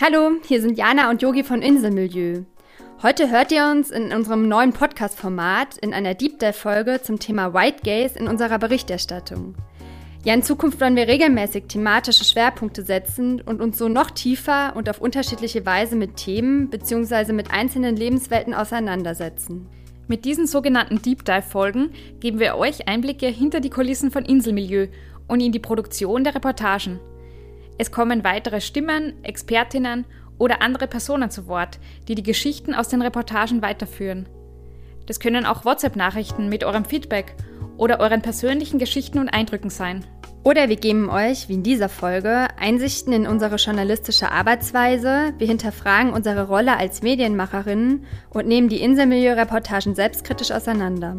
Hallo, hier sind Jana und Yogi von Inselmilieu. Heute hört ihr uns in unserem neuen Podcast-Format in einer Deep Dive-Folge zum Thema White Gaze in unserer Berichterstattung. Ja, in Zukunft wollen wir regelmäßig thematische Schwerpunkte setzen und uns so noch tiefer und auf unterschiedliche Weise mit Themen bzw. mit einzelnen Lebenswelten auseinandersetzen. Mit diesen sogenannten Deep Dive-Folgen geben wir euch Einblicke hinter die Kulissen von Inselmilieu und in die Produktion der Reportagen. Es kommen weitere Stimmen, Expertinnen oder andere Personen zu Wort, die die Geschichten aus den Reportagen weiterführen. Das können auch WhatsApp-Nachrichten mit eurem Feedback oder euren persönlichen Geschichten und Eindrücken sein. Oder wir geben euch, wie in dieser Folge, Einsichten in unsere journalistische Arbeitsweise, wir hinterfragen unsere Rolle als Medienmacherinnen und nehmen die Inselmilieu-Reportagen selbstkritisch auseinander.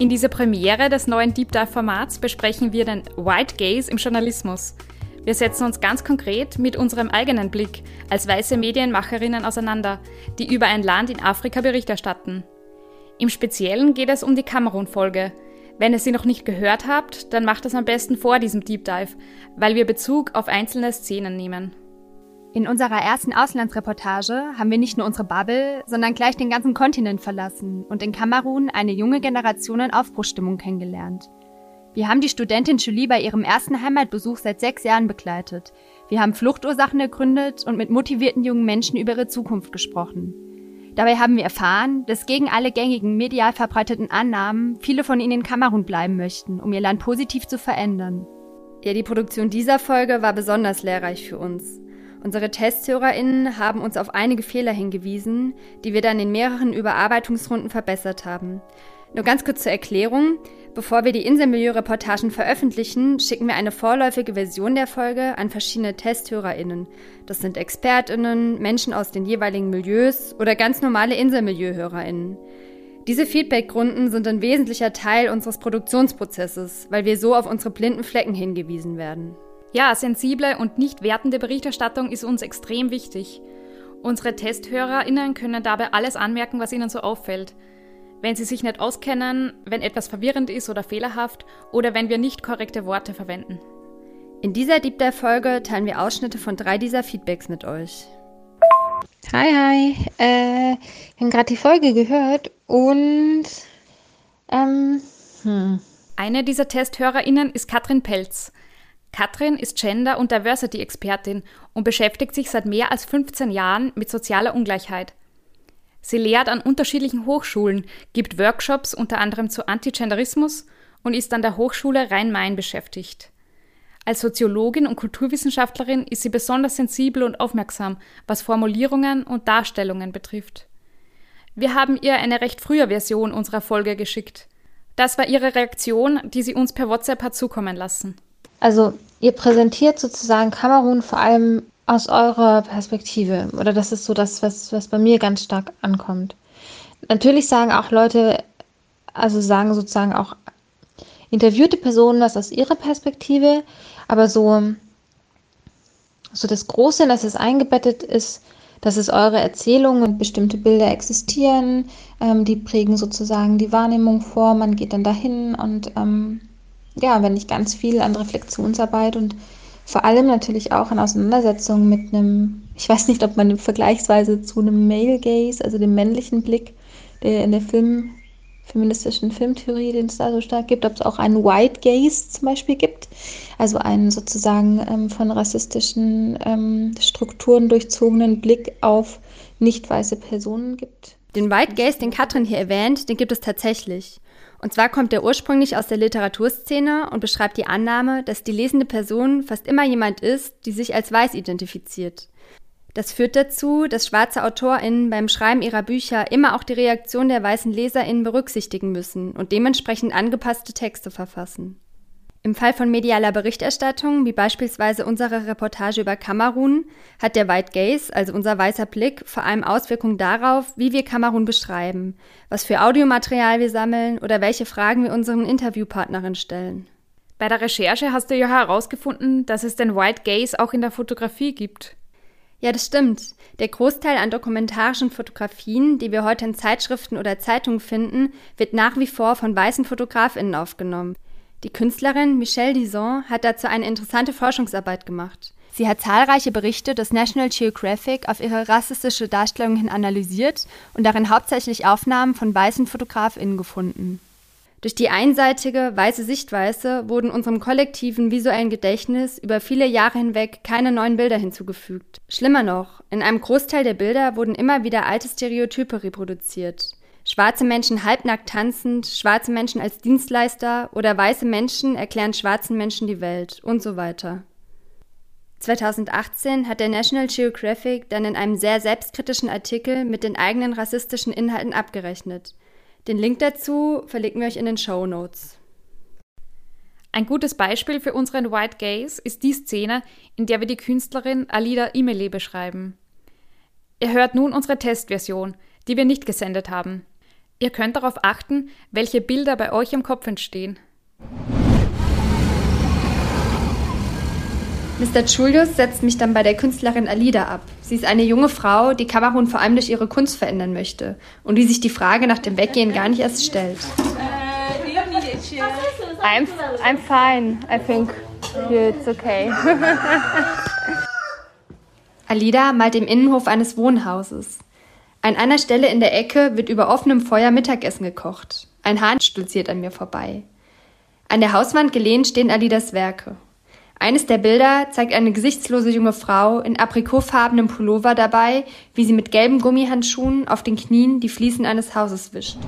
In dieser Premiere des neuen Deep Dive-Formats besprechen wir den White Gaze im Journalismus – wir setzen uns ganz konkret mit unserem eigenen Blick als weiße Medienmacherinnen auseinander, die über ein Land in Afrika Bericht erstatten. Im Speziellen geht es um die Kamerun-Folge. Wenn ihr sie noch nicht gehört habt, dann macht es am besten vor diesem Deep Dive, weil wir Bezug auf einzelne Szenen nehmen. In unserer ersten Auslandsreportage haben wir nicht nur unsere Bubble, sondern gleich den ganzen Kontinent verlassen und in Kamerun eine junge Generation in Aufbruchstimmung kennengelernt. Wir haben die Studentin Julie bei ihrem ersten Heimatbesuch seit sechs Jahren begleitet. Wir haben Fluchtursachen ergründet und mit motivierten jungen Menschen über ihre Zukunft gesprochen. Dabei haben wir erfahren, dass gegen alle gängigen medial verbreiteten Annahmen viele von ihnen in Kamerun bleiben möchten, um ihr Land positiv zu verändern. Ja, die Produktion dieser Folge war besonders lehrreich für uns. Unsere TesthörerInnen haben uns auf einige Fehler hingewiesen, die wir dann in mehreren Überarbeitungsrunden verbessert haben. Nur ganz kurz zur Erklärung. Bevor wir die Inselmilieu-Reportagen veröffentlichen, schicken wir eine vorläufige Version der Folge an verschiedene TesthörerInnen. Das sind ExpertInnen, Menschen aus den jeweiligen Milieus oder ganz normale Inselmilieu-HörerInnen. Diese Feedbackrunden sind ein wesentlicher Teil unseres Produktionsprozesses, weil wir so auf unsere blinden Flecken hingewiesen werden. Ja, sensible und nicht wertende Berichterstattung ist uns extrem wichtig. Unsere TesthörerInnen können dabei alles anmerken, was ihnen so auffällt wenn sie sich nicht auskennen, wenn etwas verwirrend ist oder fehlerhaft oder wenn wir nicht korrekte Worte verwenden. In dieser Deep Dive Folge teilen wir Ausschnitte von drei dieser Feedbacks mit euch. Hi, hi. Äh, wir haben gerade die Folge gehört und ähm, hm. Eine dieser TesthörerInnen ist Katrin Pelz. Katrin ist Gender- und Diversity-Expertin und beschäftigt sich seit mehr als 15 Jahren mit sozialer Ungleichheit. Sie lehrt an unterschiedlichen Hochschulen, gibt Workshops unter anderem zu Antigenderismus und ist an der Hochschule Rhein-Main beschäftigt. Als Soziologin und Kulturwissenschaftlerin ist sie besonders sensibel und aufmerksam, was Formulierungen und Darstellungen betrifft. Wir haben ihr eine recht frühe Version unserer Folge geschickt. Das war ihre Reaktion, die sie uns per WhatsApp hat zukommen lassen. Also ihr präsentiert sozusagen Kamerun vor allem aus eurer Perspektive? Oder das ist so das, was, was bei mir ganz stark ankommt. Natürlich sagen auch Leute, also sagen sozusagen auch interviewte Personen was aus ihrer Perspektive, aber so, so das Große, dass es eingebettet ist, dass es eure Erzählungen und bestimmte Bilder existieren, ähm, die prägen sozusagen die Wahrnehmung vor, man geht dann dahin und ähm, ja, wenn nicht ganz viel an Reflexionsarbeit und vor allem natürlich auch in Auseinandersetzung mit einem, ich weiß nicht, ob man vergleichsweise zu einem Male Gaze, also dem männlichen Blick, der in der Film, feministischen Filmtheorie, den es da so stark gibt, ob es auch einen White Gaze zum Beispiel gibt, also einen sozusagen ähm, von rassistischen ähm, Strukturen durchzogenen Blick auf nicht weiße Personen gibt. Den White Gaze, den Katrin hier erwähnt, den gibt es tatsächlich. Und zwar kommt er ursprünglich aus der Literaturszene und beschreibt die Annahme, dass die lesende Person fast immer jemand ist, die sich als weiß identifiziert. Das führt dazu, dass schwarze AutorInnen beim Schreiben ihrer Bücher immer auch die Reaktion der weißen LeserInnen berücksichtigen müssen und dementsprechend angepasste Texte verfassen. Im Fall von medialer Berichterstattung, wie beispielsweise unsere Reportage über Kamerun, hat der White Gaze, also unser weißer Blick, vor allem Auswirkungen darauf, wie wir Kamerun beschreiben, was für Audiomaterial wir sammeln oder welche Fragen wir unseren Interviewpartnerinnen stellen. Bei der Recherche hast du ja herausgefunden, dass es den White Gaze auch in der Fotografie gibt. Ja, das stimmt. Der Großteil an dokumentarischen Fotografien, die wir heute in Zeitschriften oder Zeitungen finden, wird nach wie vor von weißen Fotografinnen aufgenommen. Die Künstlerin Michelle Dison hat dazu eine interessante Forschungsarbeit gemacht. Sie hat zahlreiche Berichte des National Geographic auf ihre rassistische Darstellung hin analysiert und darin hauptsächlich Aufnahmen von weißen FotografInnen gefunden. Durch die einseitige weiße Sichtweise wurden unserem kollektiven visuellen Gedächtnis über viele Jahre hinweg keine neuen Bilder hinzugefügt. Schlimmer noch, in einem Großteil der Bilder wurden immer wieder alte Stereotype reproduziert. Schwarze Menschen halbnackt tanzend, schwarze Menschen als Dienstleister oder weiße Menschen erklären schwarzen Menschen die Welt und so weiter. 2018 hat der National Geographic dann in einem sehr selbstkritischen Artikel mit den eigenen rassistischen Inhalten abgerechnet – den Link dazu verlinken wir euch in den Show Notes. Ein gutes Beispiel für unseren White Gaze ist die Szene, in der wir die Künstlerin Alida Imele beschreiben. Ihr hört nun unsere Testversion, die wir nicht gesendet haben. Ihr könnt darauf achten, welche Bilder bei euch im Kopf entstehen. Mr. Julius setzt mich dann bei der Künstlerin Alida ab. Sie ist eine junge Frau, die Kamerun vor allem durch ihre Kunst verändern möchte und die sich die Frage nach dem Weggehen gar nicht erst stellt. I'm, I'm fine. I think it's okay. Alida malt im Innenhof eines Wohnhauses. An einer Stelle in der Ecke wird über offenem Feuer Mittagessen gekocht. Ein Hahn stolziert an mir vorbei. An der Hauswand gelehnt stehen Alidas Werke. Eines der Bilder zeigt eine gesichtslose junge Frau in aprikotfarbenem Pullover dabei, wie sie mit gelben Gummihandschuhen auf den Knien die Fliesen eines Hauses wischt.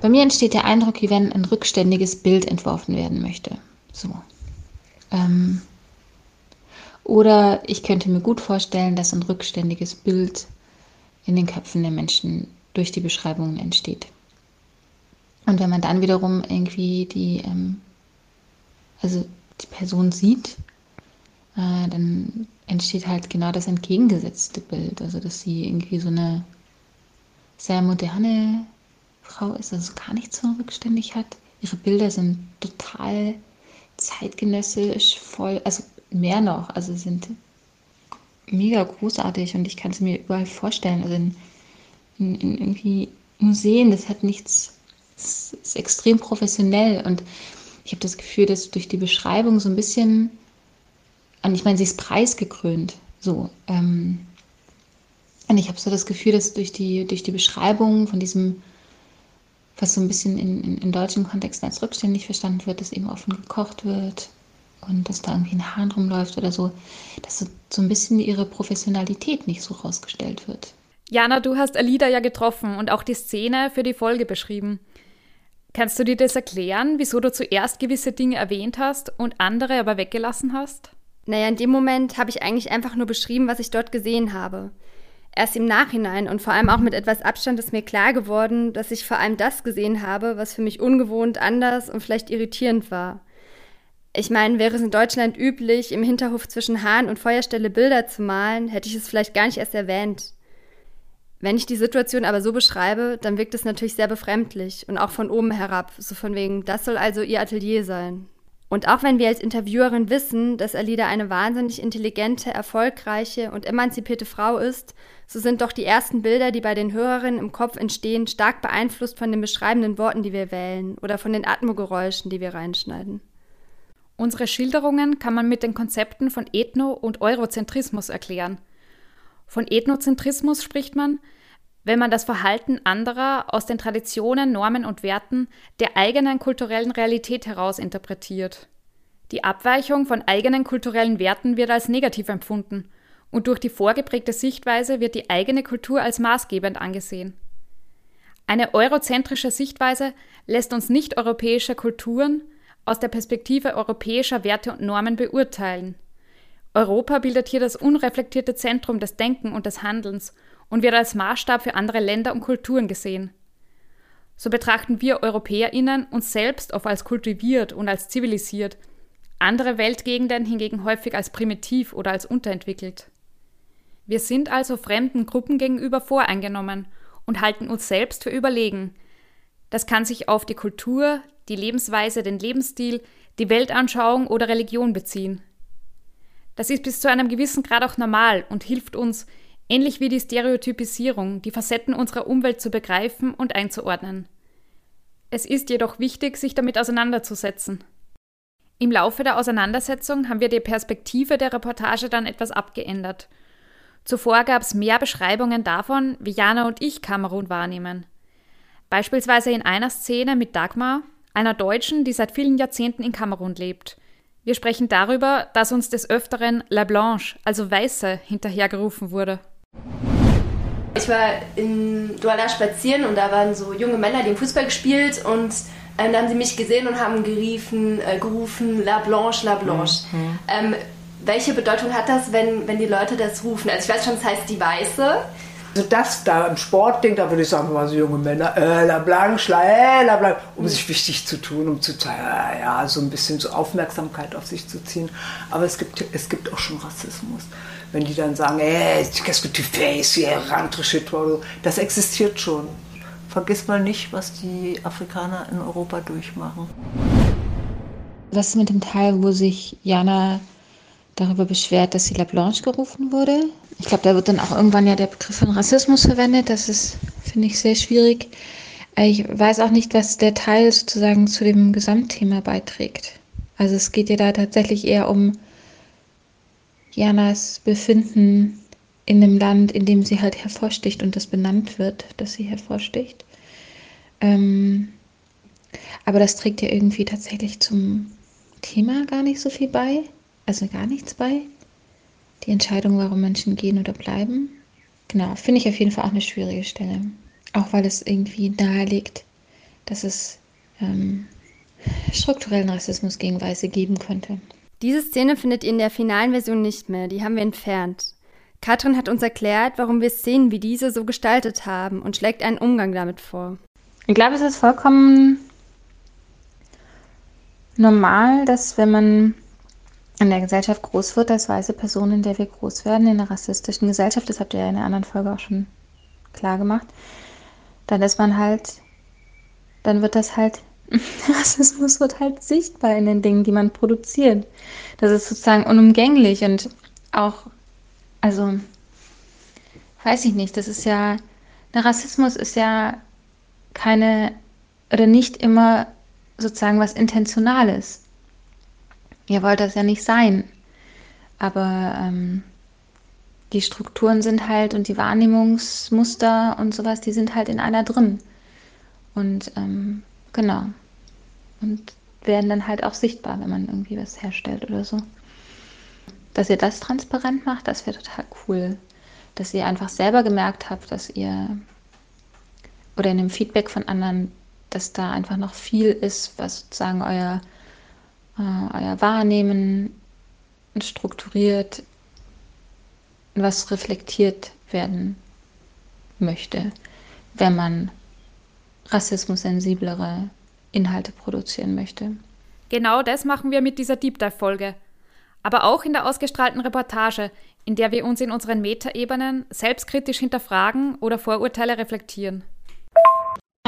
Bei mir entsteht der Eindruck, wie wenn ein rückständiges Bild entworfen werden möchte. So. Ähm. Oder ich könnte mir gut vorstellen, dass ein rückständiges Bild in den Köpfen der Menschen durch die Beschreibungen entsteht. Und wenn man dann wiederum irgendwie die, ähm, also die Person sieht, äh, dann entsteht halt genau das entgegengesetzte Bild. Also, dass sie irgendwie so eine sehr moderne Frau ist, also gar nichts so rückständig hat. Ihre Bilder sind total zeitgenössisch, voll, also mehr noch, also sind mega großartig und ich kann es mir überall vorstellen. Also in, in, in irgendwie Museen, das hat nichts, das ist extrem professionell und ich habe das Gefühl, dass durch die Beschreibung so ein bisschen, und ich meine, sie ist preisgekrönt, so. Ähm, und ich habe so das Gefühl, dass durch die, durch die Beschreibung von diesem, was so ein bisschen in, in, in deutschen Kontexten als rückständig verstanden wird, dass eben offen gekocht wird und dass da irgendwie ein Hahn rumläuft oder so, dass so, so ein bisschen ihre Professionalität nicht so rausgestellt wird. Jana, du hast Alida ja getroffen und auch die Szene für die Folge beschrieben. Kannst du dir das erklären, wieso du zuerst gewisse Dinge erwähnt hast und andere aber weggelassen hast? Naja, in dem Moment habe ich eigentlich einfach nur beschrieben, was ich dort gesehen habe. Erst im Nachhinein und vor allem auch mit etwas Abstand ist mir klar geworden, dass ich vor allem das gesehen habe, was für mich ungewohnt, anders und vielleicht irritierend war. Ich meine, wäre es in Deutschland üblich, im Hinterhof zwischen Hahn und Feuerstelle Bilder zu malen, hätte ich es vielleicht gar nicht erst erwähnt. Wenn ich die Situation aber so beschreibe, dann wirkt es natürlich sehr befremdlich und auch von oben herab, so von wegen, das soll also ihr Atelier sein. Und auch wenn wir als Interviewerin wissen, dass Alida eine wahnsinnig intelligente, erfolgreiche und emanzipierte Frau ist, so sind doch die ersten Bilder, die bei den Hörerinnen im Kopf entstehen, stark beeinflusst von den beschreibenden Worten, die wir wählen oder von den Atmogeräuschen, die wir reinschneiden. Unsere Schilderungen kann man mit den Konzepten von Ethno- und Eurozentrismus erklären. Von Ethnozentrismus spricht man, wenn man das Verhalten anderer aus den Traditionen, Normen und Werten der eigenen kulturellen Realität heraus interpretiert. Die Abweichung von eigenen kulturellen Werten wird als negativ empfunden und durch die vorgeprägte Sichtweise wird die eigene Kultur als maßgebend angesehen. Eine eurozentrische Sichtweise lässt uns nicht-europäische Kulturen aus der Perspektive europäischer Werte und Normen beurteilen – Europa bildet hier das unreflektierte Zentrum des Denken und des Handelns und wird als Maßstab für andere Länder und Kulturen gesehen. So betrachten wir Europäerinnen uns selbst oft als kultiviert und als zivilisiert, andere Weltgegenden hingegen häufig als primitiv oder als unterentwickelt. Wir sind also fremden Gruppen gegenüber voreingenommen und halten uns selbst für überlegen. Das kann sich auf die Kultur, die Lebensweise, den Lebensstil, die Weltanschauung oder Religion beziehen. Das ist bis zu einem gewissen Grad auch normal und hilft uns, ähnlich wie die Stereotypisierung, die Facetten unserer Umwelt zu begreifen und einzuordnen. Es ist jedoch wichtig, sich damit auseinanderzusetzen. Im Laufe der Auseinandersetzung haben wir die Perspektive der Reportage dann etwas abgeändert. Zuvor gab es mehr Beschreibungen davon, wie Jana und ich Kamerun wahrnehmen. Beispielsweise in einer Szene mit Dagmar, einer Deutschen, die seit vielen Jahrzehnten in Kamerun lebt. Wir sprechen darüber, dass uns des Öfteren La Blanche, also Weiße, hinterhergerufen wurde. Ich war in Douala spazieren und da waren so junge Männer, die haben Fußball gespielt und ähm, da haben sie mich gesehen und haben geriefen, äh, gerufen, La Blanche, La Blanche. Mhm. Ähm, welche Bedeutung hat das, wenn, wenn die Leute das rufen? Also ich weiß schon, es das heißt die Weiße. Also das da im Sportding, da würde ich sagen, waren so junge Männer, äh, La Blanche, la, äh, la Blanche, um mhm. sich wichtig zu tun, um zu zeigen, ja, so ein bisschen so Aufmerksamkeit auf sich zu ziehen. Aber es gibt, es gibt auch schon Rassismus. Wenn die dann sagen, ey, qu'est-ce que tu fais, rentre chez toi, das existiert schon vergiss mal nicht, was die Afrikaner in Europa durchmachen. Was ist mit dem Teil, wo sich Jana darüber beschwert, dass sie La Blanche gerufen wurde? Ich glaube, da wird dann auch irgendwann ja der Begriff von Rassismus verwendet. Das ist, finde ich, sehr schwierig. Ich weiß auch nicht, was der Teil sozusagen zu dem Gesamtthema beiträgt. Also es geht ja da tatsächlich eher um Janas Befinden in einem Land, in dem sie halt hervorsticht und das benannt wird, dass sie hervorsticht. Ähm, aber das trägt ja irgendwie tatsächlich zum Thema gar nicht so viel bei, also gar nichts bei. Die Entscheidung, warum Menschen gehen oder bleiben. Genau, finde ich auf jeden Fall auch eine schwierige Stelle. Auch weil es irgendwie nahelegt, dass es ähm, strukturellen Rassismus gegen Weiße geben könnte. Diese Szene findet ihr in der finalen Version nicht mehr, die haben wir entfernt. Katrin hat uns erklärt, warum wir Szenen wie diese so gestaltet haben und schlägt einen Umgang damit vor. Ich glaube, es ist vollkommen normal, dass wenn man in der Gesellschaft groß wird, als weiße Person, in der wir groß werden, in einer rassistischen Gesellschaft, das habt ihr ja in der anderen Folge auch schon klar gemacht, dann ist man halt, dann wird das halt, Rassismus wird halt sichtbar in den Dingen, die man produziert. Das ist sozusagen unumgänglich und auch also, weiß ich nicht, das ist ja, der Rassismus ist ja keine oder nicht immer sozusagen was Intentionales. Ihr wollt das ja nicht sein. Aber ähm, die Strukturen sind halt und die Wahrnehmungsmuster und sowas, die sind halt in einer drin. Und ähm, genau. Und werden dann halt auch sichtbar, wenn man irgendwie was herstellt oder so dass ihr das transparent macht, das wäre total cool. Dass ihr einfach selber gemerkt habt, dass ihr oder in dem Feedback von anderen, dass da einfach noch viel ist, was sozusagen euer, euer Wahrnehmen strukturiert, was reflektiert werden möchte, wenn man rassismussensiblere Inhalte produzieren möchte. Genau das machen wir mit dieser Deep Dive-Folge aber auch in der ausgestrahlten Reportage, in der wir uns in unseren Metaebenen selbstkritisch hinterfragen oder Vorurteile reflektieren.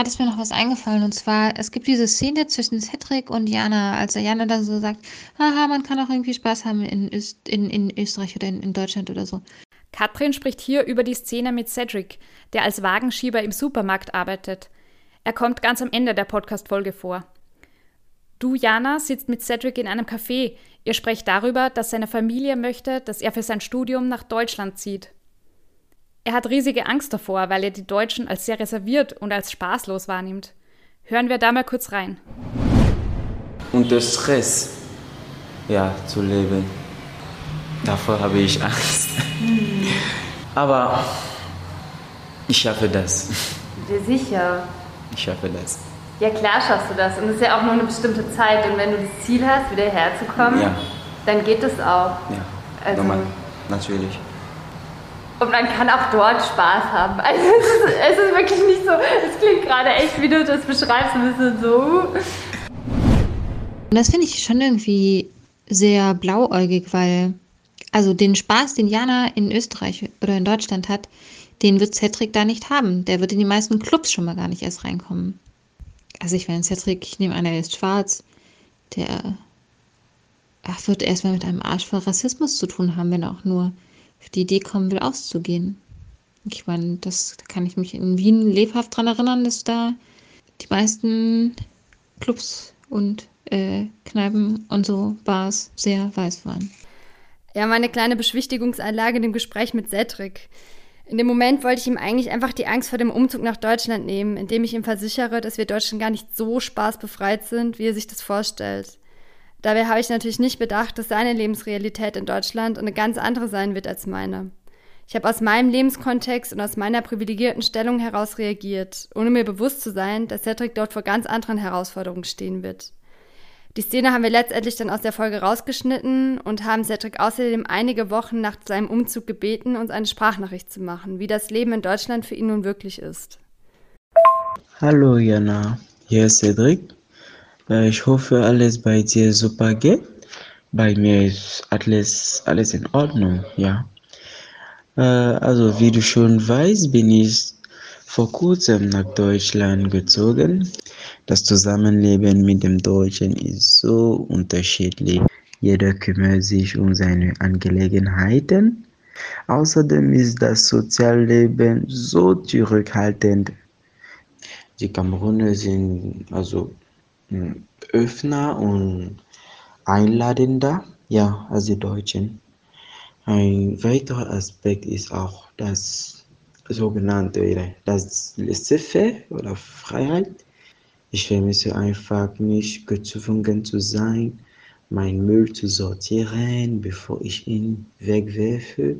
Hat es mir noch was eingefallen und zwar, es gibt diese Szene zwischen Cedric und Jana, als Jana dann so sagt, haha, man kann auch irgendwie Spaß haben in, Öst, in, in Österreich oder in, in Deutschland oder so. Katrin spricht hier über die Szene mit Cedric, der als Wagenschieber im Supermarkt arbeitet. Er kommt ganz am Ende der Podcast-Folge vor. Du, Jana, sitzt mit Cedric in einem Café, Ihr sprecht darüber, dass seine Familie möchte, dass er für sein Studium nach Deutschland zieht. Er hat riesige Angst davor, weil er die Deutschen als sehr reserviert und als spaßlos wahrnimmt. Hören wir da mal kurz rein. Unter Stress, ja, zu leben. Davor habe ich Angst. Aber ich schaffe das. Dir sicher. Ich schaffe das. Ja, klar schaffst du das. Und es ist ja auch nur eine bestimmte Zeit. Und wenn du das Ziel hast, wieder herzukommen, ja. dann geht es auch. Ja, also, normal. natürlich. Und man kann auch dort Spaß haben. Also es ist, es ist wirklich nicht so, es klingt gerade echt, wie du das beschreibst, ein bisschen so. Und das finde ich schon irgendwie sehr blauäugig, weil also den Spaß, den Jana in Österreich oder in Deutschland hat, den wird Cedric da nicht haben. Der wird in die meisten Clubs schon mal gar nicht erst reinkommen also ich meine, Cedric, ich nehme an, er ist schwarz, der ach, wird erstmal mit einem Arsch voll Rassismus zu tun haben, wenn auch nur auf die Idee kommen will, auszugehen. Ich meine, das da kann ich mich in Wien lebhaft daran erinnern, dass da die meisten Clubs und äh, Kneipen und so Bars sehr weiß waren. Ja, meine kleine Beschwichtigungseinlage in dem Gespräch mit Cedric. In dem Moment wollte ich ihm eigentlich einfach die Angst vor dem Umzug nach Deutschland nehmen, indem ich ihm versichere, dass wir Deutschen gar nicht so spaßbefreit sind, wie er sich das vorstellt. Dabei habe ich natürlich nicht bedacht, dass seine Lebensrealität in Deutschland eine ganz andere sein wird als meine. Ich habe aus meinem Lebenskontext und aus meiner privilegierten Stellung heraus reagiert, ohne mir bewusst zu sein, dass Cedric dort vor ganz anderen Herausforderungen stehen wird. Die Szene haben wir letztendlich dann aus der Folge rausgeschnitten und haben Cedric außerdem einige Wochen nach seinem Umzug gebeten, uns eine Sprachnachricht zu machen, wie das Leben in Deutschland für ihn nun wirklich ist. Hallo Jana, hier ist Cedric. Äh, ich hoffe, alles bei dir super geht. Bei mir ist alles, alles in Ordnung, ja. Äh, also, wie du schon weißt, bin ich vor kurzem nach Deutschland gezogen. Das Zusammenleben mit dem Deutschen ist so unterschiedlich. Jeder kümmert sich um seine Angelegenheiten. Außerdem ist das Sozialleben so zurückhaltend. Die Kameruner sind also Öffner und einladender, ja, als die Deutschen. Ein weiterer Aspekt ist auch das sogenannte das Laissez-faire oder Freiheit. Ich vermisse einfach nicht gezwungen zu sein, meinen Müll zu sortieren, bevor ich ihn wegwerfe.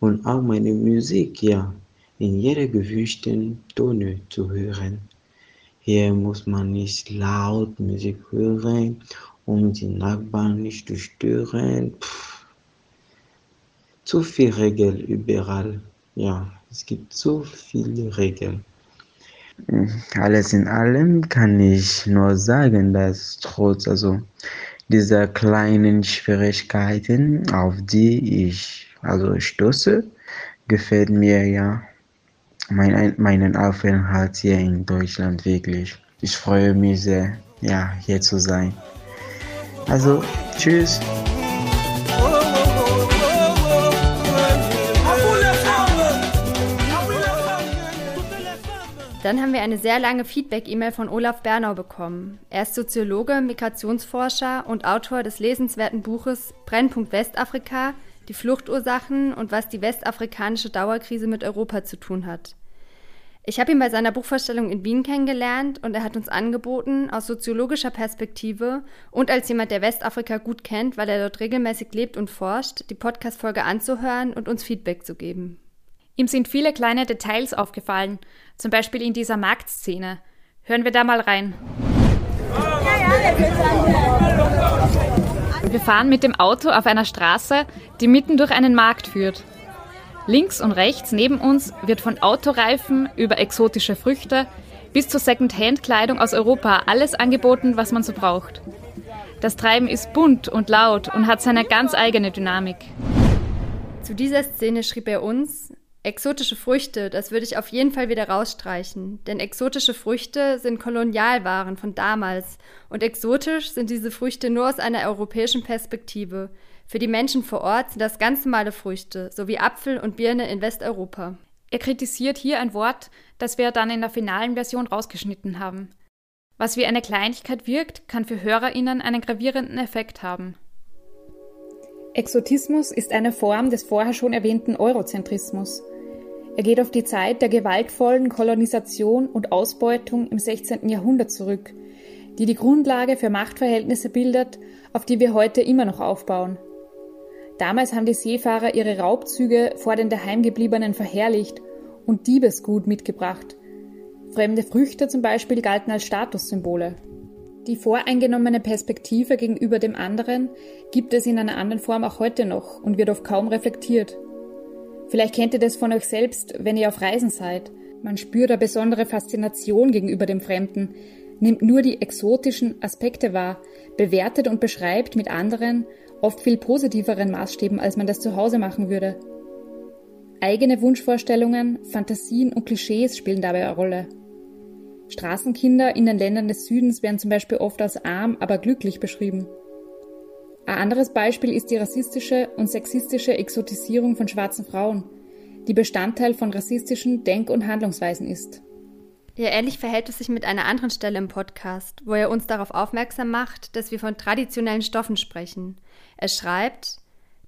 Und auch meine Musik, ja, in jeder gewünschten Tone zu hören. Hier muss man nicht laut Musik hören, um die Nachbarn nicht zu stören. Pff. Zu viel Regeln überall. Ja, es gibt so viele Regeln. Alles in allem kann ich nur sagen, dass trotz also dieser kleinen Schwierigkeiten, auf die ich also stoße, gefällt mir ja mein, meinen Aufenthalt hier in Deutschland wirklich. Ich freue mich sehr, ja, hier zu sein. Also, tschüss. Dann haben wir eine sehr lange Feedback-E-Mail von Olaf Bernau bekommen. Er ist Soziologe, Migrationsforscher und Autor des lesenswerten Buches Brennpunkt Westafrika, die Fluchtursachen und was die westafrikanische Dauerkrise mit Europa zu tun hat. Ich habe ihn bei seiner Buchvorstellung in Wien kennengelernt und er hat uns angeboten, aus soziologischer Perspektive und als jemand, der Westafrika gut kennt, weil er dort regelmäßig lebt und forscht, die Podcast-Folge anzuhören und uns Feedback zu geben. Ihm sind viele kleine Details aufgefallen, zum Beispiel in dieser Marktszene. Hören wir da mal rein. Wir fahren mit dem Auto auf einer Straße, die mitten durch einen Markt führt. Links und rechts neben uns wird von Autoreifen über exotische Früchte bis zur Second-Hand-Kleidung aus Europa alles angeboten, was man so braucht. Das Treiben ist bunt und laut und hat seine ganz eigene Dynamik. Zu dieser Szene schrieb er uns, Exotische Früchte, das würde ich auf jeden Fall wieder rausstreichen, denn exotische Früchte sind Kolonialwaren von damals und exotisch sind diese Früchte nur aus einer europäischen Perspektive. Für die Menschen vor Ort sind das ganz normale Früchte, sowie Apfel und Birne in Westeuropa. Er kritisiert hier ein Wort, das wir dann in der finalen Version rausgeschnitten haben. Was wie eine Kleinigkeit wirkt, kann für HörerInnen einen gravierenden Effekt haben. Exotismus ist eine Form des vorher schon erwähnten Eurozentrismus. Er geht auf die Zeit der gewaltvollen Kolonisation und Ausbeutung im 16. Jahrhundert zurück, die die Grundlage für Machtverhältnisse bildet, auf die wir heute immer noch aufbauen. Damals haben die Seefahrer ihre Raubzüge vor den Daheimgebliebenen verherrlicht und Diebesgut mitgebracht. Fremde Früchte zum Beispiel galten als Statussymbole. Die voreingenommene Perspektive gegenüber dem anderen gibt es in einer anderen Form auch heute noch und wird oft kaum reflektiert. Vielleicht kennt ihr das von euch selbst, wenn ihr auf Reisen seid. Man spürt eine besondere Faszination gegenüber dem Fremden, nimmt nur die exotischen Aspekte wahr, bewertet und beschreibt mit anderen, oft viel positiveren Maßstäben, als man das zu Hause machen würde. Eigene Wunschvorstellungen, Fantasien und Klischees spielen dabei eine Rolle. Straßenkinder in den Ländern des Südens werden zum Beispiel oft als arm, aber glücklich beschrieben. Ein anderes Beispiel ist die rassistische und sexistische Exotisierung von schwarzen Frauen, die Bestandteil von rassistischen Denk- und Handlungsweisen ist. Ja, ähnlich verhält es sich mit einer anderen Stelle im Podcast, wo er uns darauf aufmerksam macht, dass wir von traditionellen Stoffen sprechen. Er schreibt,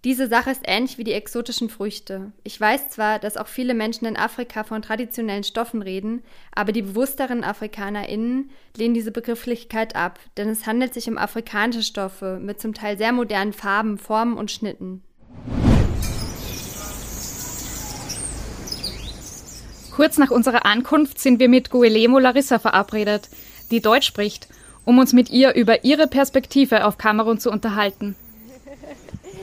diese Sache ist ähnlich wie die exotischen Früchte. Ich weiß zwar, dass auch viele Menschen in Afrika von traditionellen Stoffen reden, aber die bewussteren AfrikanerInnen lehnen diese Begrifflichkeit ab, denn es handelt sich um afrikanische Stoffe mit zum Teil sehr modernen Farben, Formen und Schnitten. Kurz nach unserer Ankunft sind wir mit Guillermo Larissa verabredet, die Deutsch spricht, um uns mit ihr über ihre Perspektive auf Kamerun zu unterhalten.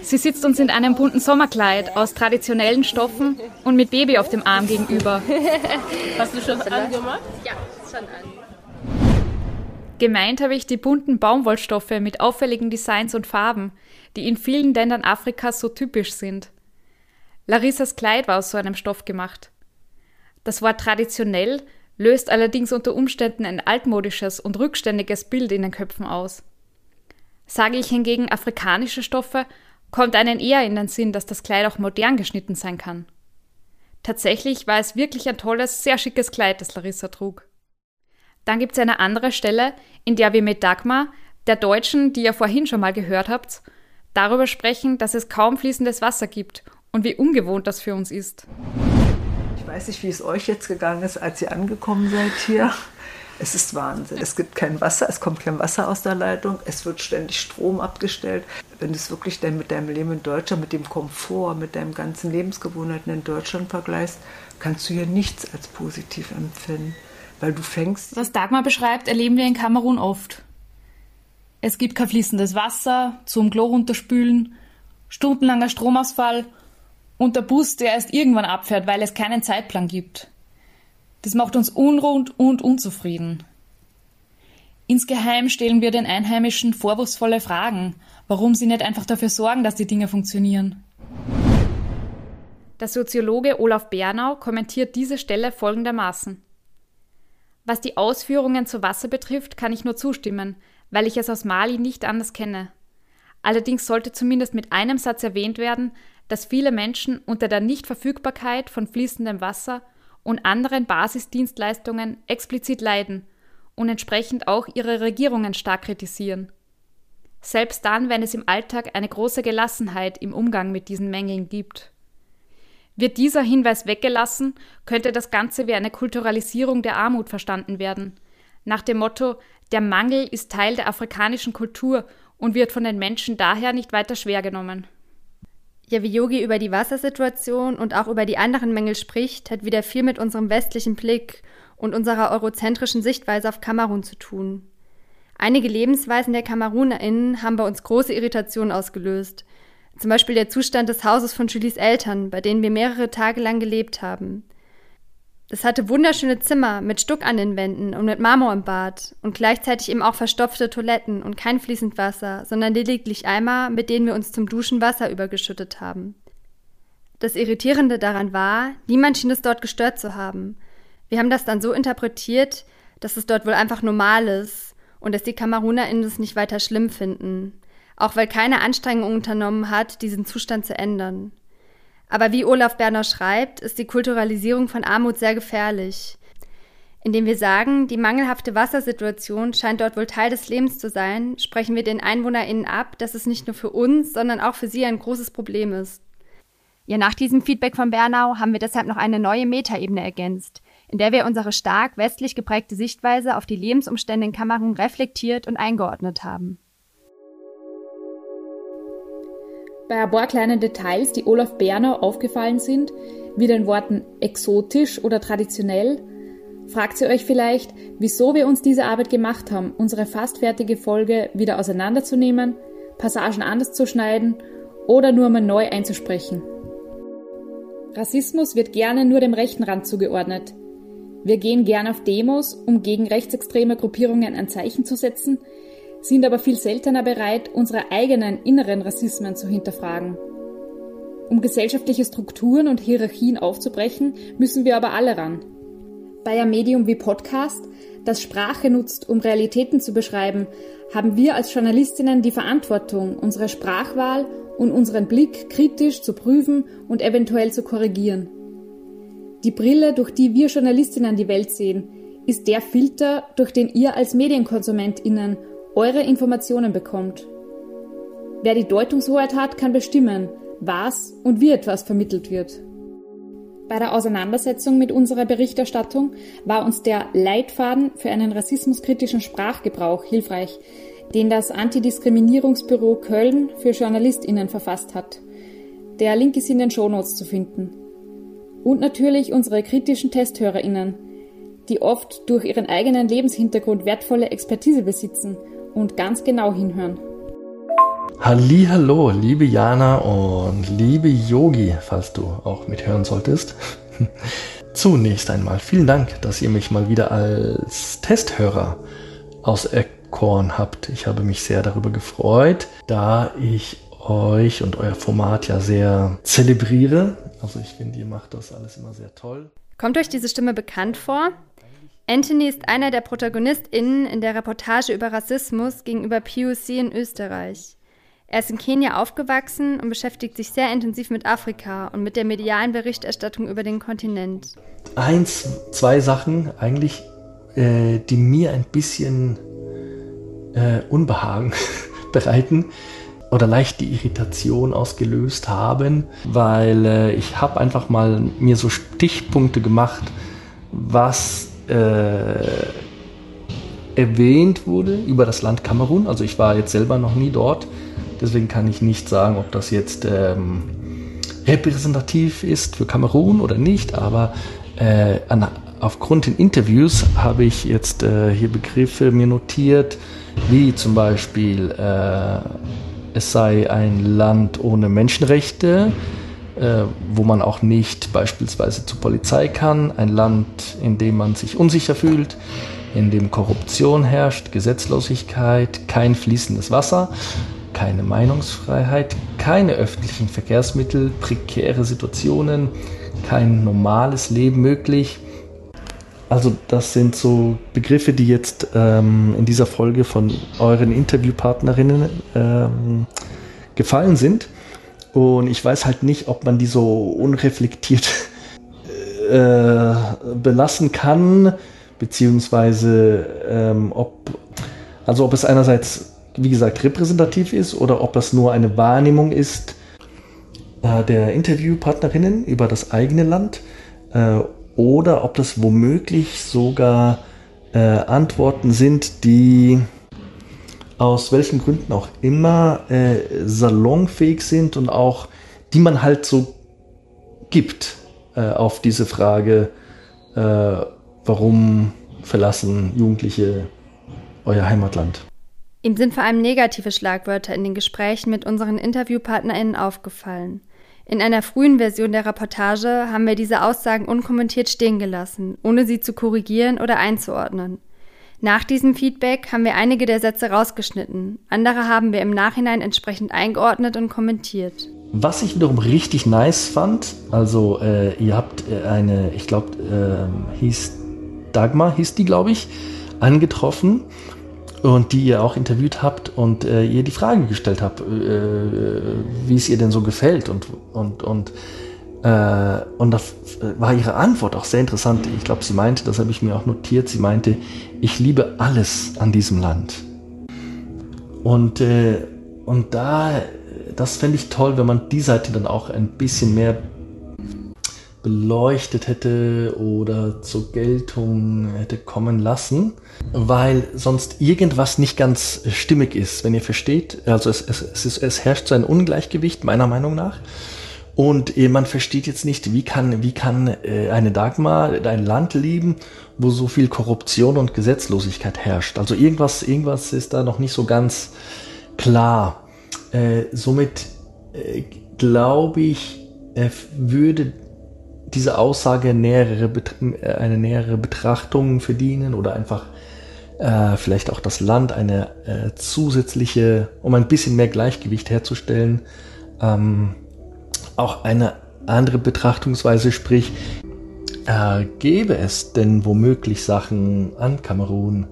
Sie sitzt uns in einem bunten Sommerkleid aus traditionellen Stoffen und mit Baby auf dem Arm gegenüber. Hast du schon angemacht? Ja, schon an. Gemeint habe ich die bunten Baumwollstoffe mit auffälligen Designs und Farben, die in vielen Ländern Afrikas so typisch sind. Larissas Kleid war aus so einem Stoff gemacht. Das Wort traditionell löst allerdings unter Umständen ein altmodisches und rückständiges Bild in den Köpfen aus. Sage ich hingegen afrikanische Stoffe, kommt einen eher in den Sinn, dass das Kleid auch modern geschnitten sein kann. Tatsächlich war es wirklich ein tolles, sehr schickes Kleid, das Larissa trug. Dann gibt es eine andere Stelle, in der wir mit Dagmar, der Deutschen, die ihr vorhin schon mal gehört habt, darüber sprechen, dass es kaum fließendes Wasser gibt und wie ungewohnt das für uns ist. Ich weiß nicht, wie es euch jetzt gegangen ist, als ihr angekommen seid hier. Es ist Wahnsinn. Es gibt kein Wasser, es kommt kein Wasser aus der Leitung, es wird ständig Strom abgestellt. Wenn du es wirklich dann mit deinem Leben in Deutschland, mit dem Komfort, mit deinen ganzen Lebensgewohnheiten in Deutschland vergleichst, kannst du hier nichts als positiv empfinden. Weil du fängst. Was Dagmar beschreibt, erleben wir in Kamerun oft. Es gibt kein fließendes Wasser, zum Klo runterspülen, stundenlanger Stromausfall und der Bus, der erst irgendwann abfährt, weil es keinen Zeitplan gibt. Das macht uns unrund und unzufrieden. Insgeheim stellen wir den Einheimischen vorwurfsvolle Fragen, warum sie nicht einfach dafür sorgen, dass die Dinge funktionieren. Der Soziologe Olaf Bernau kommentiert diese Stelle folgendermaßen. Was die Ausführungen zu Wasser betrifft, kann ich nur zustimmen, weil ich es aus Mali nicht anders kenne. Allerdings sollte zumindest mit einem Satz erwähnt werden, dass viele Menschen unter der Nichtverfügbarkeit von fließendem Wasser und anderen Basisdienstleistungen explizit leiden und entsprechend auch ihre Regierungen stark kritisieren. Selbst dann, wenn es im Alltag eine große Gelassenheit im Umgang mit diesen Mängeln gibt. Wird dieser Hinweis weggelassen, könnte das Ganze wie eine Kulturalisierung der Armut verstanden werden, nach dem Motto, der Mangel ist Teil der afrikanischen Kultur und wird von den Menschen daher nicht weiter schwer genommen. Ja, wie Yogi über die Wassersituation und auch über die anderen Mängel spricht, hat wieder viel mit unserem westlichen Blick und unserer eurozentrischen Sichtweise auf Kamerun zu tun. Einige Lebensweisen der KamerunerInnen haben bei uns große Irritationen ausgelöst. Zum Beispiel der Zustand des Hauses von Julies Eltern, bei denen wir mehrere Tage lang gelebt haben. Das hatte wunderschöne Zimmer mit Stuck an den Wänden und mit Marmor im Bad und gleichzeitig eben auch verstopfte Toiletten und kein fließend Wasser, sondern lediglich Eimer, mit denen wir uns zum Duschen Wasser übergeschüttet haben. Das Irritierende daran war, niemand schien es dort gestört zu haben. Wir haben das dann so interpretiert, dass es dort wohl einfach normal ist und dass die KamerunerInnen es nicht weiter schlimm finden, auch weil keine Anstrengung unternommen hat, diesen Zustand zu ändern. Aber wie Olaf Berner schreibt, ist die Kulturalisierung von Armut sehr gefährlich. Indem wir sagen, die mangelhafte Wassersituation scheint dort wohl Teil des Lebens zu sein, sprechen wir den EinwohnerInnen ab, dass es nicht nur für uns, sondern auch für sie ein großes Problem ist. Ja, nach diesem Feedback von Bernau haben wir deshalb noch eine neue Metaebene ergänzt, in der wir unsere stark westlich geprägte Sichtweise auf die Lebensumstände in Kamerun reflektiert und eingeordnet haben. Bei ein paar kleinen Details, die Olaf Berner aufgefallen sind, wie den Worten exotisch oder traditionell, fragt ihr euch vielleicht, wieso wir uns diese Arbeit gemacht haben, unsere fast fertige Folge wieder auseinanderzunehmen, Passagen anders zu schneiden oder nur mal neu einzusprechen. Rassismus wird gerne nur dem rechten Rand zugeordnet. Wir gehen gern auf Demos, um gegen rechtsextreme Gruppierungen ein Zeichen zu setzen, sind aber viel seltener bereit, unsere eigenen inneren Rassismen zu hinterfragen. Um gesellschaftliche Strukturen und Hierarchien aufzubrechen, müssen wir aber alle ran. Bei einem Medium wie Podcast, das Sprache nutzt, um Realitäten zu beschreiben, haben wir als Journalistinnen die Verantwortung, unsere Sprachwahl und unseren Blick kritisch zu prüfen und eventuell zu korrigieren. Die Brille, durch die wir Journalistinnen die Welt sehen, ist der Filter, durch den ihr als MedienkonsumentInnen eure Informationen bekommt. Wer die Deutungshoheit hat, kann bestimmen, was und wie etwas vermittelt wird. Bei der Auseinandersetzung mit unserer Berichterstattung war uns der Leitfaden für einen rassismuskritischen Sprachgebrauch hilfreich, den das Antidiskriminierungsbüro Köln für JournalistInnen verfasst hat. Der Link ist in den Shownotes zu finden. Und natürlich unsere kritischen TesthörerInnen, die oft durch ihren eigenen Lebenshintergrund wertvolle Expertise besitzen und ganz genau hinhören. Hallo, liebe Jana und liebe Yogi, falls du auch mithören solltest. Zunächst einmal vielen Dank, dass ihr mich mal wieder als Testhörer auserkoren habt. Ich habe mich sehr darüber gefreut, da ich euch und euer Format ja sehr zelebriere. Also ich finde, ihr macht das alles immer sehr toll. Kommt euch diese Stimme bekannt vor? Anthony ist einer der ProtagonistInnen in der Reportage über Rassismus gegenüber POC in Österreich. Er ist in Kenia aufgewachsen und beschäftigt sich sehr intensiv mit Afrika und mit der medialen Berichterstattung über den Kontinent. Eins, zwei Sachen eigentlich, äh, die mir ein bisschen äh, Unbehagen bereiten oder leicht die Irritation ausgelöst haben, weil äh, ich habe einfach mal mir so Stichpunkte gemacht, was äh, erwähnt wurde über das Land Kamerun. Also ich war jetzt selber noch nie dort. Deswegen kann ich nicht sagen, ob das jetzt ähm, repräsentativ ist für Kamerun oder nicht, aber äh, an, aufgrund den Interviews habe ich jetzt äh, hier Begriffe mir notiert, wie zum Beispiel äh, es sei ein Land ohne Menschenrechte, äh, wo man auch nicht beispielsweise zur Polizei kann, ein Land, in dem man sich unsicher fühlt, in dem Korruption herrscht, Gesetzlosigkeit, kein fließendes Wasser keine Meinungsfreiheit, keine öffentlichen Verkehrsmittel, prekäre Situationen, kein normales Leben möglich. Also das sind so Begriffe, die jetzt ähm, in dieser Folge von euren Interviewpartnerinnen ähm, gefallen sind. Und ich weiß halt nicht, ob man die so unreflektiert äh, belassen kann, beziehungsweise ähm, ob, also ob es einerseits wie gesagt, repräsentativ ist oder ob das nur eine Wahrnehmung ist äh, der Interviewpartnerinnen über das eigene Land äh, oder ob das womöglich sogar äh, Antworten sind, die aus welchen Gründen auch immer äh, salonfähig sind und auch die man halt so gibt äh, auf diese Frage, äh, warum verlassen Jugendliche euer Heimatland. Ihm sind vor allem negative Schlagwörter in den Gesprächen mit unseren InterviewpartnerInnen aufgefallen. In einer frühen Version der Reportage haben wir diese Aussagen unkommentiert stehen gelassen, ohne sie zu korrigieren oder einzuordnen. Nach diesem Feedback haben wir einige der Sätze rausgeschnitten, andere haben wir im Nachhinein entsprechend eingeordnet und kommentiert. Was ich wiederum richtig nice fand, also äh, ihr habt äh, eine, ich glaube, äh, hieß Dagmar, hieß die, glaube ich, angetroffen und die ihr auch interviewt habt und äh, ihr die Frage gestellt habt, äh, wie es ihr denn so gefällt und und und äh, und da war ihre Antwort auch sehr interessant. Ich glaube, sie meinte, das habe ich mir auch notiert. Sie meinte, ich liebe alles an diesem Land. Und äh, und da, das fände ich toll, wenn man die Seite dann auch ein bisschen mehr beleuchtet hätte oder zur Geltung hätte kommen lassen, weil sonst irgendwas nicht ganz stimmig ist, wenn ihr versteht. Also es, es, es, ist, es herrscht so ein Ungleichgewicht, meiner Meinung nach. Und man versteht jetzt nicht, wie kann, wie kann äh, eine Dagmar ein Land lieben, wo so viel Korruption und Gesetzlosigkeit herrscht. Also irgendwas, irgendwas ist da noch nicht so ganz klar. Äh, somit äh, glaube ich, würde diese Aussage nähere, äh, eine nähere Betrachtung verdienen oder einfach äh, vielleicht auch das Land eine äh, zusätzliche, um ein bisschen mehr Gleichgewicht herzustellen, ähm, auch eine andere Betrachtungsweise, sprich, äh, gäbe es denn womöglich Sachen an Kamerun,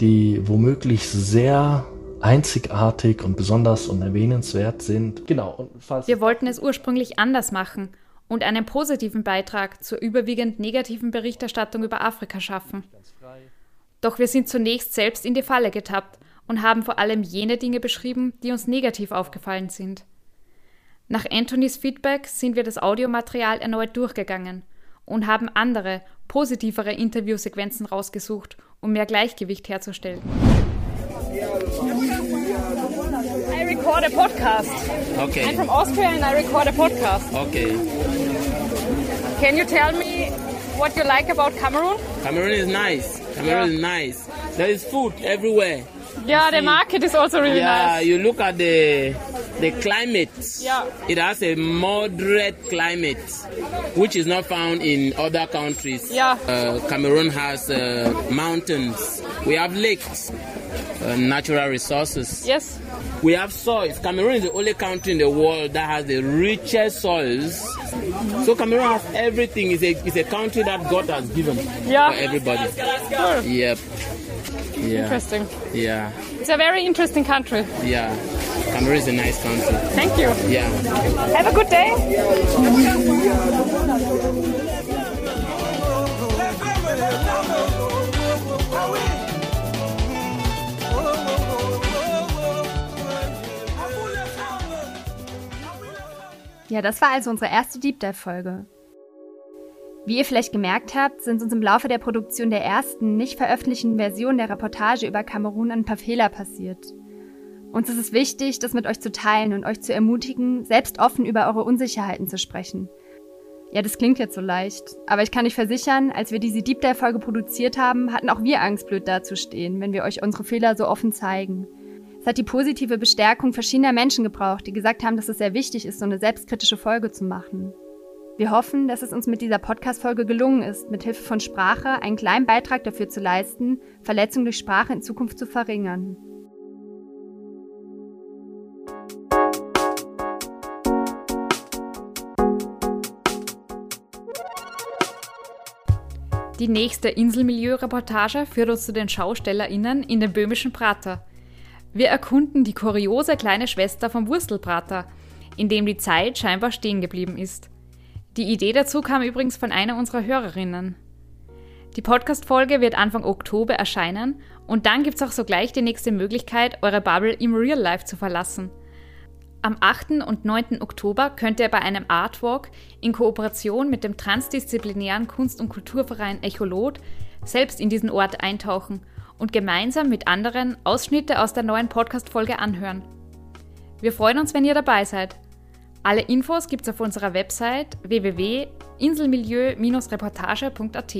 die womöglich sehr einzigartig und besonders und erwähnenswert sind. Genau. Wir wollten es ursprünglich anders machen und einen positiven Beitrag zur überwiegend negativen Berichterstattung über Afrika schaffen. Doch wir sind zunächst selbst in die Falle getappt und haben vor allem jene Dinge beschrieben, die uns negativ aufgefallen sind. Nach Anthonys Feedback sind wir das Audiomaterial erneut durchgegangen und haben andere, positivere Interviewsequenzen rausgesucht, um mehr Gleichgewicht herzustellen. I record a podcast. Okay. I'm from Austria and I record a podcast. Okay. Can you tell me what you like about Cameroon? Cameroon is nice. Cameroon Yeah. is nice. There is food everywhere. Yeah, the market is also really yeah, nice. you look at the the climate. Yeah. It has a moderate climate, which is not found in other countries. Yeah. Uh, Cameroon has uh, mountains. We have lakes, uh, natural resources. Yes. We have soils. Cameroon is the only country in the world that has the richest soils. So Cameroon has everything. It's a, it's a country that God has given Yeah. for everybody. Cool. Yep. Yeah. Interesting. Yeah. It's a very interesting country. Yeah. Cameroon is a nice country. Thank you. Yeah. Have a good day. Ja, das war also unsere erste Deep Dive-Folge. Wie ihr vielleicht gemerkt habt, sind uns im Laufe der Produktion der ersten, nicht veröffentlichten Version der Reportage über Kamerun ein paar Fehler passiert. Uns ist es wichtig, das mit euch zu teilen und euch zu ermutigen, selbst offen über eure Unsicherheiten zu sprechen. Ja, das klingt jetzt so leicht, aber ich kann euch versichern, als wir diese Deep Dive-Folge produziert haben, hatten auch wir Angst, blöd dazustehen, wenn wir euch unsere Fehler so offen zeigen. Es hat die positive Bestärkung verschiedener Menschen gebraucht, die gesagt haben, dass es sehr wichtig ist, so eine selbstkritische Folge zu machen. Wir hoffen, dass es uns mit dieser Podcast-Folge gelungen ist, mit Hilfe von Sprache einen kleinen Beitrag dafür zu leisten, Verletzungen durch Sprache in Zukunft zu verringern. Die nächste Inselmilieu-Reportage führt uns zu den SchaustellerInnen in den böhmischen Prater. Wir erkunden die kuriose kleine Schwester vom Wurstelprater, in dem die Zeit scheinbar stehen geblieben ist. Die Idee dazu kam übrigens von einer unserer Hörerinnen. Die Podcast-Folge wird Anfang Oktober erscheinen und dann gibt's auch sogleich die nächste Möglichkeit, eure Bubble im Real Life zu verlassen. Am 8. und 9. Oktober könnt ihr bei einem Artwalk in Kooperation mit dem transdisziplinären Kunst- und Kulturverein Echolot selbst in diesen Ort eintauchen und gemeinsam mit anderen Ausschnitte aus der neuen Podcast-Folge anhören. Wir freuen uns, wenn ihr dabei seid. Alle Infos gibt's auf unserer Website www.inselmilieu-reportage.at.